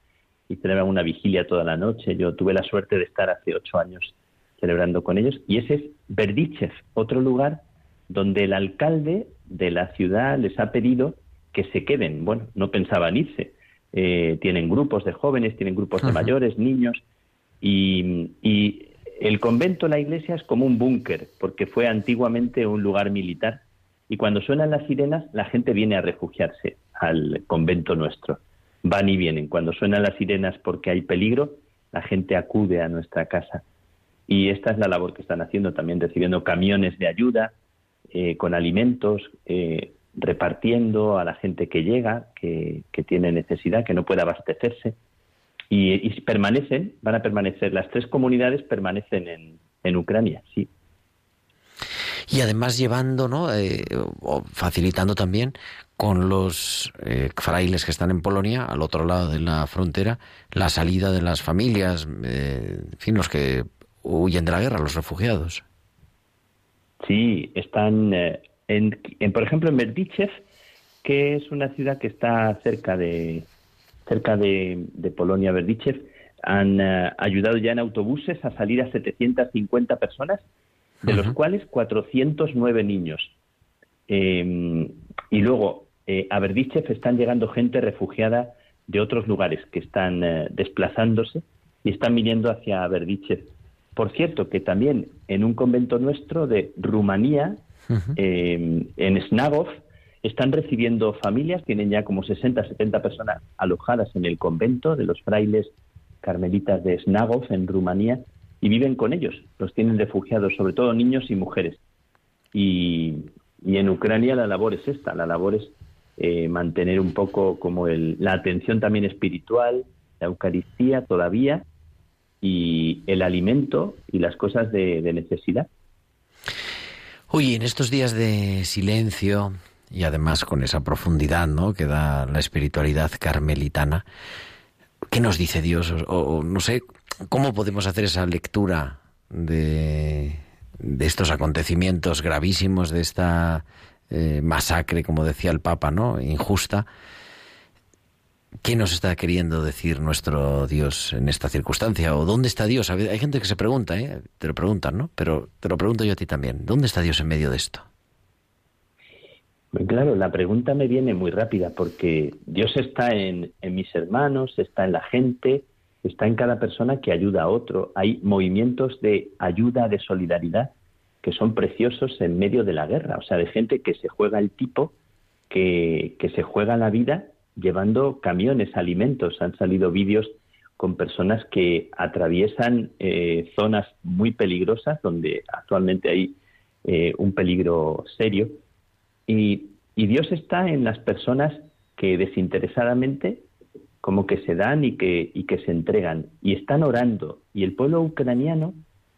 y celebran una vigilia toda la noche. Yo tuve la suerte de estar hace ocho años celebrando con ellos, y ese es Berdichev, otro lugar donde el alcalde de la ciudad les ha pedido que se queden. Bueno, no pensaban irse. Eh, tienen grupos de jóvenes, tienen grupos de mayores, niños, y, y el convento, la iglesia, es como un búnker, porque fue antiguamente un lugar militar. Y cuando suenan las sirenas, la gente viene a refugiarse al convento nuestro. Van y vienen. Cuando suenan las sirenas porque hay peligro, la gente acude a nuestra casa. Y esta es la labor que están haciendo también, recibiendo camiones de ayuda, eh, con alimentos, eh, repartiendo a la gente que llega, que, tiene necesidad, que no puede abastecerse. Y, y permanecen, van a permanecer, las tres comunidades permanecen en, en Ucrania, sí. Y además llevando, ¿no? Eh, o facilitando también con los eh, frailes que están en Polonia, al otro lado de la frontera, la salida de las familias, eh, en fin, los que huyen de la guerra, los refugiados. Sí, están, eh, en, en, por ejemplo, en Berdichev, que es una ciudad que está cerca de, cerca de, de Polonia, Berdichev, han eh, ayudado ya en autobuses a salir a 750 personas, de los cuales 409 niños. Eh, y luego, eh, a Berdichev están llegando gente refugiada de otros lugares que están eh, desplazándose y están viniendo hacia Berdichev. Por cierto, que también en un convento nuestro de Rumanía, eh, en Snagov, están recibiendo familias, tienen ya como 60, 70 personas alojadas en el convento de los frailes carmelitas de Snagov, en Rumanía, y viven con ellos. Los tienen refugiados, sobre todo niños y mujeres. Y, y en Ucrania la labor es esta, la labor es eh, mantener un poco como el, la atención también espiritual, la Eucaristía todavía, y el alimento y las cosas de, necesidad. Oye, en estos días de silencio y además con esa profundidad ¿no? que da la espiritualidad carmelitana, ¿qué nos dice Dios? O, o no sé, ¿cómo podemos hacer esa lectura de, de estos acontecimientos gravísimos, de esta eh, masacre, como decía el Papa, ¿no? injusta? ¿Qué nos está queriendo decir nuestro Dios en esta circunstancia? ¿O dónde está Dios? Hay gente que se pregunta, ¿eh? te lo preguntan, ¿no? Pero te lo pregunto yo a ti también. ¿Dónde está Dios en medio de esto? Claro, la pregunta me viene muy rápida porque Dios está en mis hermanos, está en la gente, está en cada persona que ayuda a otro. Hay movimientos de ayuda, de solidaridad, que son preciosos en medio de la guerra. O sea, de gente que se juega el tipo, que, que se juega la vida llevando camiones, alimentos. Han salido vídeos con personas que atraviesan eh, zonas muy peligrosas, donde actualmente hay eh, un peligro serio. Y, y Dios está en las personas que desinteresadamente como que se dan y que, y que se entregan y están orando. Y el pueblo ucraniano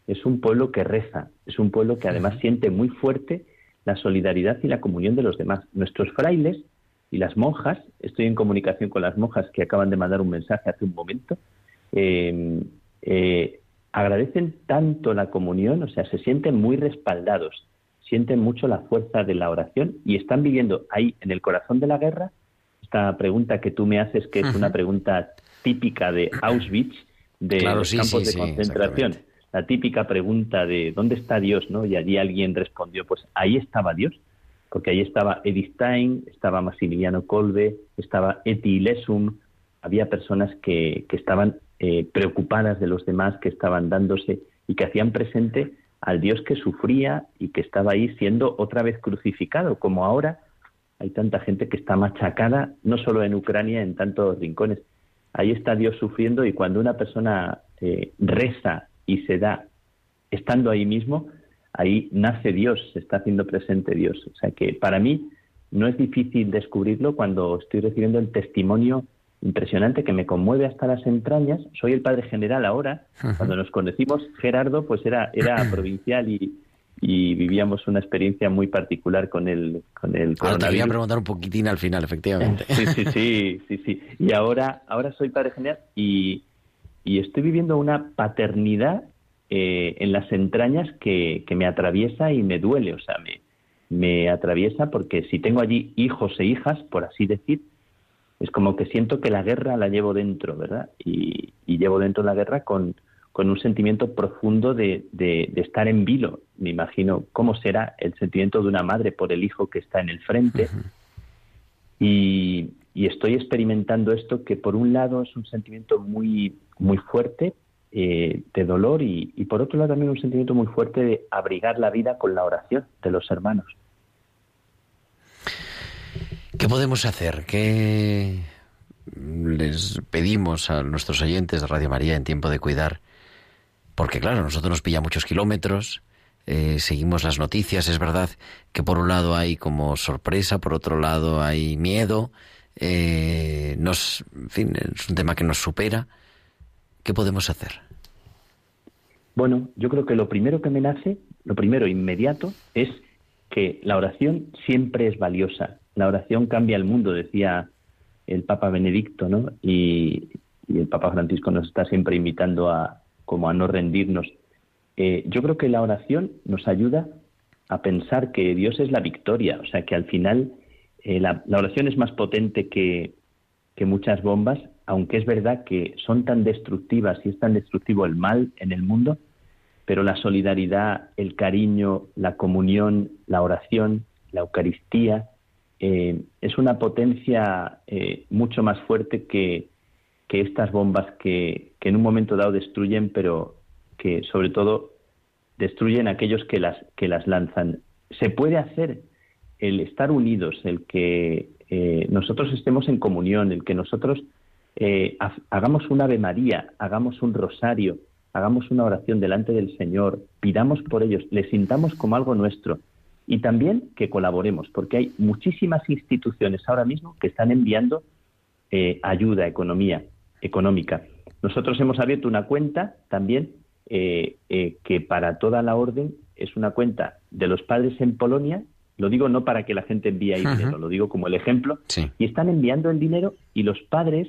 es un pueblo que reza, es un pueblo que además siente muy fuerte la solidaridad y la comunión de los demás. Nuestros frailes y las monjas, estoy en comunicación con las monjas que acaban de mandar un mensaje hace un momento, eh, eh, agradecen tanto la comunión, o sea, se sienten muy respaldados, sienten mucho la fuerza de la oración y están viviendo ahí en el corazón de la guerra esta pregunta que tú me haces, que es una pregunta típica de Auschwitz, de Claro, los sí, campos sí, de sí, concentración. La típica pregunta de ¿dónde está Dios? ¿no? Y allí alguien respondió, pues ahí estaba Dios, porque ahí estaba Edith estaba Maximiliano Kolbe, estaba Eti Lesum, había personas que, que estaban eh, preocupadas de los demás, que estaban dándose y que hacían presente al Dios que sufría y que estaba ahí siendo otra vez crucificado, como ahora hay tanta gente que está machacada, no solo en Ucrania, en tantos rincones. Ahí está Dios sufriendo y cuando una persona eh, reza y se da estando ahí mismo, ahí nace Dios, se está haciendo presente Dios. O sea que para mí no es difícil descubrirlo cuando estoy recibiendo el testimonio impresionante que me conmueve hasta las entrañas. Soy el padre general ahora. Cuando nos conocimos, Gerardo pues era, era provincial y, y vivíamos una experiencia muy particular con el, con el Ahora te voy a coronavirus. preguntar un poquitín al final, efectivamente. Sí, sí, sí, sí, sí. Y ahora, ahora soy padre general y, y estoy viviendo una paternidad eh, en las entrañas que, que me atraviesa y me duele. O sea, me, me atraviesa porque si tengo allí hijos e hijas, por así decir, es como que siento que la guerra la llevo dentro, ¿verdad? Y, y llevo dentro la guerra con, con un sentimiento profundo de, de, de estar en vilo. Me imagino cómo será el sentimiento de una madre por el hijo que está en el frente. Y, y estoy experimentando esto que por un lado es un sentimiento muy, muy fuerte eh, de dolor y, y por otro lado también un sentimiento muy fuerte de abrigar la vida con la oración de los hermanos. ¿Qué podemos hacer? ¿Qué les pedimos a nuestros oyentes de Radio María en tiempo de cuidar? Porque claro, nosotros nos pilla muchos kilómetros, eh, seguimos las noticias, es verdad que por un lado hay como sorpresa, por otro lado hay miedo, eh, nos, en fin, es un tema que nos supera. ¿Qué podemos hacer? Bueno, yo creo que lo primero que me nace, lo primero inmediato, es que la oración siempre es valiosa. La oración cambia el mundo, decía el Papa Benedicto, ¿no? Y, y el Papa Francisco nos está siempre invitando a como a no rendirnos. Eh, yo creo que la oración nos ayuda a pensar que Dios es la victoria, o sea que al final eh, la, oración es más potente que, que muchas bombas, aunque es verdad que son tan destructivas y es tan destructivo el mal en el mundo, pero la solidaridad, el cariño, la comunión, la oración, la Eucaristía, eh, es una potencia eh, mucho más fuerte que, que estas bombas que, que en un momento dado destruyen, pero que sobre todo destruyen a aquellos que las, que las lanzan. Se puede hacer el estar unidos, el que eh, nosotros estemos en comunión, el que nosotros eh, ha- hagamos un Ave María, hagamos un rosario, hagamos una oración delante del Señor, pidamos por ellos, les sintamos como algo nuestro y también que colaboremos, porque hay muchísimas instituciones ahora mismo que están enviando eh, ayuda, economía, económica. Nosotros hemos abierto una cuenta también eh, que para toda la orden es una cuenta de los padres en Polonia. Lo digo no para que la gente envíe ahí dinero, lo digo como el ejemplo. Sí. Y están enviando el dinero y los padres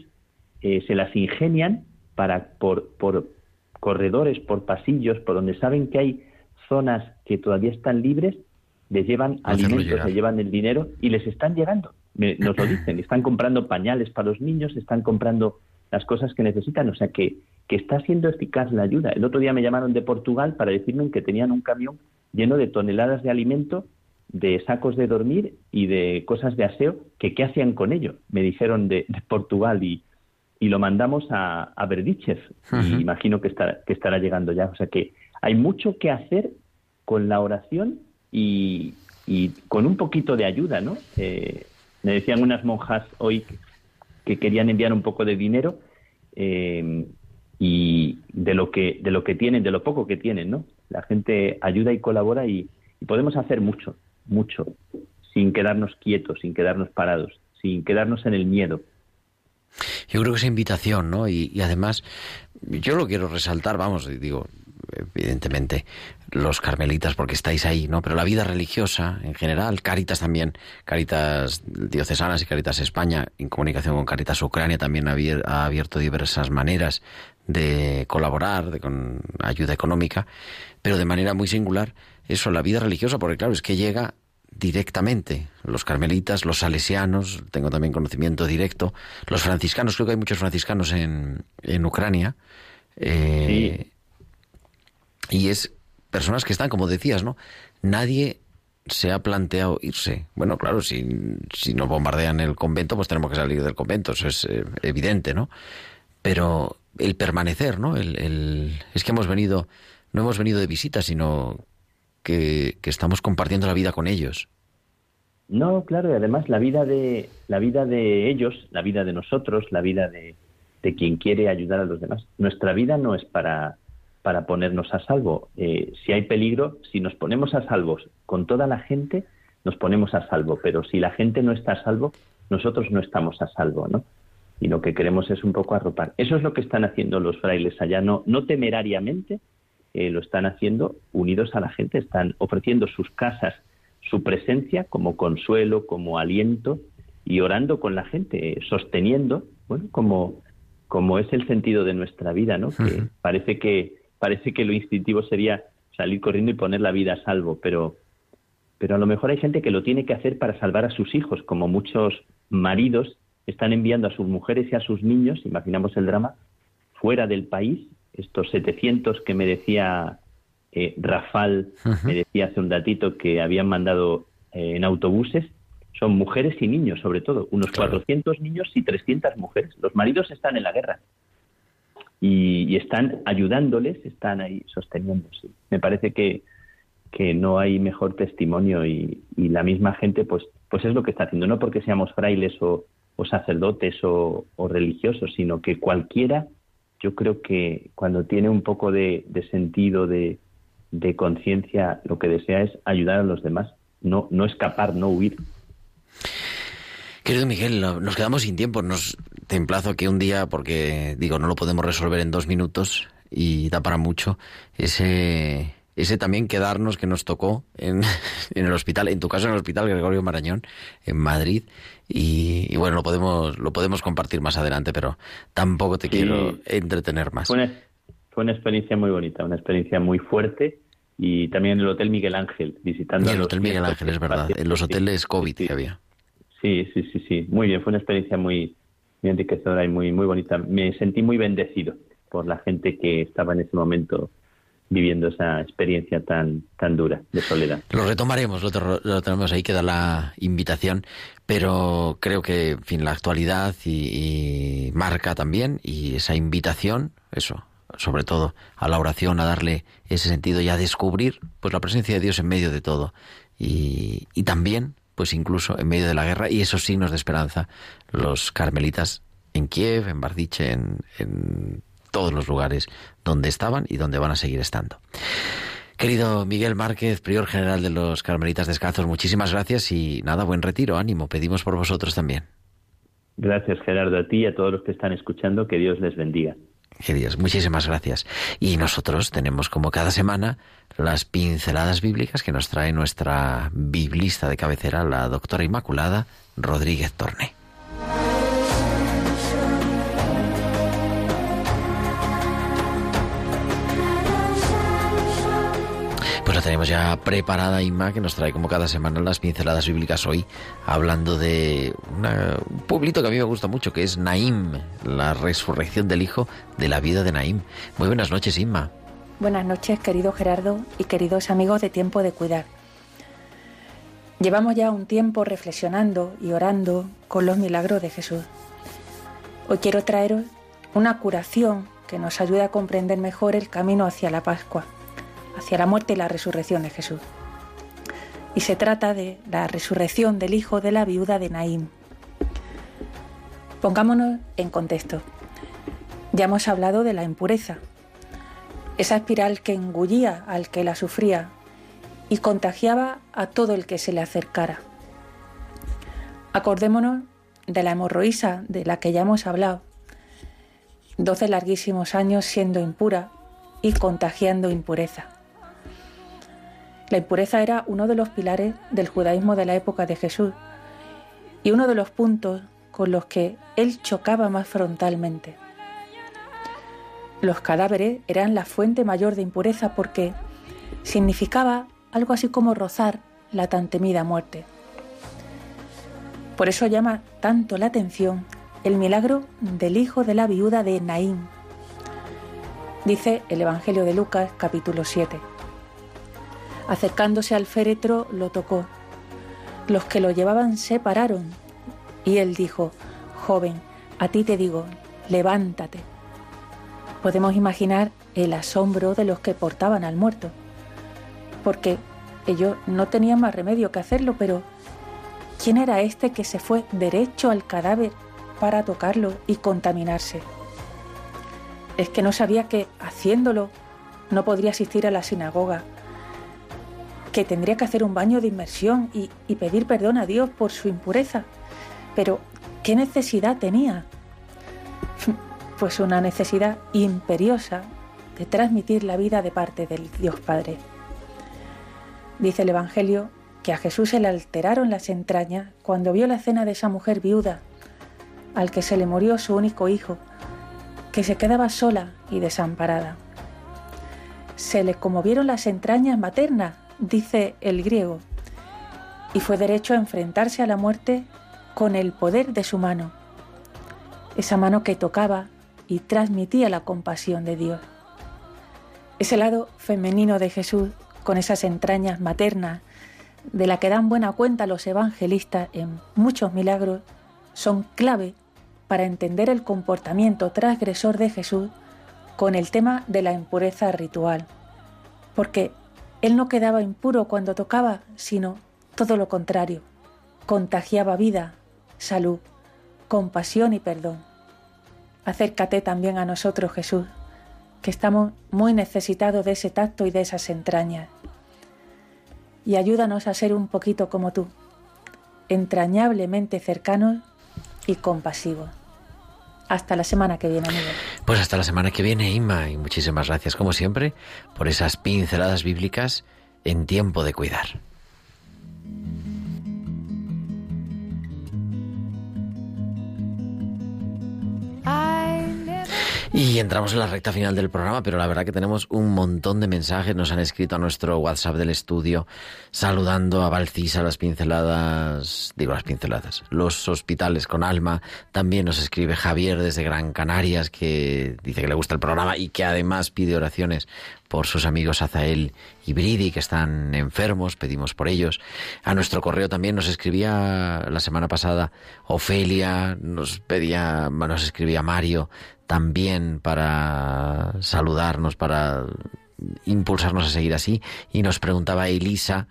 eh, se las ingenian para por, por corredores, por pasillos, por donde saben que hay zonas que todavía están libres, les llevan Hacerlo alimentos, llegar. les llevan el dinero y les están llegando. Me- nos lo dicen, están comprando pañales para los niños, están comprando las cosas que necesitan, o sea que, que está siendo eficaz la ayuda. El otro día me llamaron de Portugal para decirme que tenían un camión lleno de toneladas de alimento de sacos de dormir y de cosas de aseo que qué hacían con ello. Me dijeron de, de Portugal y, y lo mandamos a, a Berdichev y imagino que estará, que estará llegando ya. O sea que hay mucho que hacer con la oración y, y con un poquito de ayuda, ¿no? Eh, me decían unas monjas hoy que- que querían enviar un poco de dinero eh, y de lo que de lo que tienen, de lo poco que tienen, ¿no? La gente ayuda y colabora y, y podemos hacer mucho, mucho, sin quedarnos quietos, sin quedarnos parados, sin quedarnos en el miedo. Yo creo que esa invitación, ¿no? Y, y además, yo lo quiero resaltar, vamos, digo, evidentemente, los carmelitas, porque estáis ahí, ¿no? Pero la vida religiosa en general, Caritas también, Caritas diocesanas y Caritas España, en comunicación con Caritas Ucrania, también ha abierto diversas maneras de colaborar, de, con ayuda económica, pero de manera muy singular, eso, la vida religiosa, porque claro, es que llega directamente. Los carmelitas, los salesianos, tengo también conocimiento directo. Los franciscanos, creo que hay muchos franciscanos en, en Ucrania. eh, Y es personas que están, como decías, ¿no? Nadie se ha planteado irse. Bueno, claro, si, si nos bombardean el convento, pues tenemos que salir del convento, eso es eh, evidente, ¿no? Pero el permanecer, ¿no? El, el- es que hemos venido, no hemos venido de visita, sino que, estamos compartiendo la vida con ellos. No, claro, y además la vida de la vida de ellos, la vida de nosotros, la vida de, de quien quiere ayudar a los demás. Nuestra vida no es para para ponernos a salvo. Eh, si hay peligro, si nos ponemos a salvo con toda la gente, nos ponemos a salvo. Pero si la gente no está a salvo, nosotros no estamos a salvo, ¿no? Y lo que queremos es un poco arropar. Eso es lo que están haciendo los frailes allá, no, no temerariamente, eh, lo están haciendo unidos a la gente, están ofreciendo sus casas, su presencia como consuelo, como aliento y orando con la gente, sosteniendo, bueno, como, como es el sentido de nuestra vida, ¿no? Que parece que parece que lo instintivo sería salir corriendo y poner la vida a salvo, pero pero a lo mejor hay gente que lo tiene que hacer para salvar a sus hijos, como muchos maridos están enviando a sus mujeres y a sus niños, imaginamos el drama, fuera del país, estos 700 que me decía eh, Rafal, me decía hace un datito que habían mandado eh, en autobuses, son mujeres y niños sobre todo, unos Claro. 400 niños y 300 mujeres. Los maridos están en la guerra y, y están ayudándoles, están ahí sosteniéndose. Me parece que, que no hay mejor testimonio y, y la misma gente pues, pues es lo que está haciendo, no porque seamos frailes o, o sacerdotes o, o religiosos, sino que cualquiera, yo creo que cuando tiene un poco de, sentido, de, conciencia, lo que desea es ayudar a los demás, no, no escapar, no huir. Querido Miguel, no- nos quedamos sin tiempo. Nos te emplazo que un día, porque digo, no lo podemos resolver en dos minutos y da para mucho, ese, ese también quedarnos que nos tocó en, en el hospital, en tu caso en el hospital Gregorio Marañón, en Madrid. Y, y bueno, lo podemos, lo podemos compartir más adelante, pero tampoco te Sí. quiero entretener más. Fue una, fue una experiencia muy bonita, una experiencia muy fuerte y también en el Hotel Miguel Ángel, visitando Y el Hotel Miguel Ángel, es verdad, en los hoteles COVID sí. que había. Sí, sí, sí, sí, muy bien, fue una experiencia muy, muy enriquecedora y muy, muy bonita. Me sentí muy bendecido por la gente que estaba en ese momento viviendo esa experiencia tan, tan dura de soledad. Lo retomaremos, lo, lo tenemos ahí, queda la invitación, pero creo que, en fin, la actualidad y, y marca también, y esa invitación, eso, sobre todo a la oración, a darle ese sentido y a descubrir pues la presencia de Dios en medio de todo. Y, y también, pues incluso en medio de la guerra, y esos signos de esperanza, los carmelitas en Kiev, en Bardiche, en, en todos los lugares donde estaban y donde van a seguir estando. Querido Miguel Márquez, prior general de los Carmelitas Descalzos, muchísimas gracias y nada, buen retiro, ánimo, pedimos por vosotros también. Gracias, Gerardo, a ti y a todos los que están escuchando, que Dios les bendiga. Queridos, muchísimas gracias. Y nosotros tenemos como cada semana las pinceladas bíblicas que nos trae nuestra biblista de cabecera, la doctora Inmaculada Rodríguez Torné. Pues la tenemos ya preparada, Inma, que nos trae como cada semana las pinceladas bíblicas hoy, hablando de una- un pueblito que a mí me gusta mucho, que es Naim, la resurrección del hijo de la vida de Naim. Muy buenas noches, Inma. Buenas noches, querido Gerardo y queridos amigos de Tiempo de Cuidar. Llevamos ya un tiempo reflexionando y orando con los milagros de Jesús. Hoy quiero traeros una curación que nos ayude a comprender mejor el camino hacia la Pascua, hacia la muerte y la resurrección de Jesús. Y se trata de la resurrección del hijo de la viuda de Naím. Pongámonos en contexto. Ya hemos hablado de la impureza, esa espiral que engullía al que la sufría y contagiaba a todo el que se le acercara. Acordémonos de la hemorroísa de la que ya hemos hablado. Doce larguísimos años siendo impura y contagiando impureza. La impureza era uno de los pilares del judaísmo de la época de Jesús y uno de los puntos con los que él chocaba más frontalmente. Los cadáveres eran la fuente mayor de impureza porque significaba algo así como rozar la tan temida muerte. Por eso llama tanto la atención el milagro del hijo de la viuda de Naín. Dice el Evangelio de Lucas capítulo 7. Acercándose al féretro lo tocó. Los que lo llevaban se pararon y él dijo, joven, a ti te digo, levántate. Podemos imaginar el asombro de los que portaban al muerto, porque ellos no tenían más remedio que hacerlo, pero ¿quién era este que se fue derecho al cadáver para tocarlo y contaminarse? Es que no sabía que haciéndolo no podría asistir a la sinagoga, que tendría que hacer un baño de inmersión y, pedir perdón a Dios por su impureza. Pero, ¿qué necesidad tenía? Pues una necesidad imperiosa de transmitir la vida de parte del Dios Padre. Dice el Evangelio que a Jesús se le alteraron las entrañas cuando vio la escena de esa mujer viuda, al que se le murió su único hijo, que se quedaba sola y desamparada. Se le conmovieron las entrañas maternas, dice el griego, y fue derecho a enfrentarse a la muerte con el poder de su mano, esa mano que tocaba y transmitía la compasión de Dios. Ese lado femenino de Jesús, con esas entrañas maternas, de la que dan buena cuenta los evangelistas en muchos milagros, son clave para entender el comportamiento transgresor de Jesús con el tema de la impureza ritual, porque él no quedaba impuro cuando tocaba, sino todo lo contrario, contagiaba vida, salud, compasión y perdón. Acércate también a nosotros, Jesús, que estamos muy necesitados de ese tacto y de esas entrañas. Y ayúdanos a ser un poquito como tú, entrañablemente cercanos y compasivos. Hasta la semana que viene, amigo. Pues hasta la semana que viene, Inma, y muchísimas gracias, como siempre, por esas pinceladas bíblicas en tiempo de cuidar. Y entramos en la recta final del programa, pero la verdad que tenemos un montón de mensajes. Nos han escrito a nuestro WhatsApp del estudio saludando a Valcisa las pinceladas, digo las pinceladas, los hospitales con alma. También nos escribe Javier desde Gran Canarias que dice que le gusta el programa y que además pide oraciones por sus amigos Azael y Bridi que están enfermos, pedimos por ellos. A nuestro correo también nos escribía la semana pasada Ofelia, nos pedía, nos escribía Mario también para saludarnos, para impulsarnos a seguir así y nos preguntaba Elisa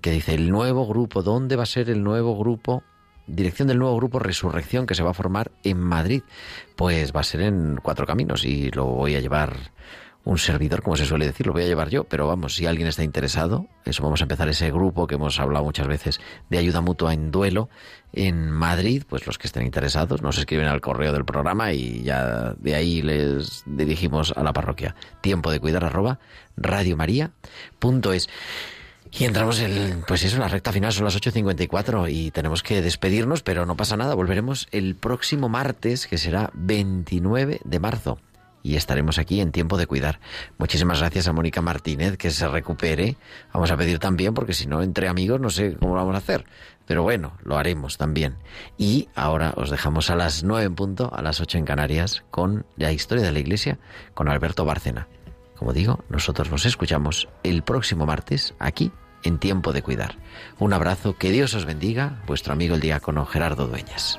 que dice el nuevo grupo, ¿dónde va a ser el nuevo grupo? Dirección del nuevo grupo Resurrección que se va a formar en Madrid. Pues va a ser en Cuatro Caminos y lo voy a llevar un servidor, como se suele decir, lo voy a llevar yo, pero vamos, si alguien está interesado, eso vamos a empezar ese grupo que hemos hablado muchas veces de ayuda mutua en duelo en Madrid, pues los que estén interesados nos escriben al correo del programa y ya de ahí les dirigimos a la parroquia. Tiempo de cuidar arroba radiomaria.es. Y entramos en, pues eso, la recta final, son las 8.54 y tenemos que despedirnos, pero no pasa nada, volveremos el próximo martes, que será 29 de marzo y estaremos aquí en tiempo de cuidar. Muchísimas gracias a Mónica Martínez, que se recupere. Vamos a pedir también, porque si no, entre amigos, no sé cómo lo vamos a hacer. Pero bueno, lo haremos también. Y ahora os dejamos a las nueve en punto, a las ocho en Canarias, con la historia de la Iglesia, con Alberto Bárcena. Como digo, nosotros nos escuchamos el próximo martes aquí en tiempo de cuidar. Un abrazo, que Dios os bendiga, vuestro amigo el diácono Gerardo Dueñas.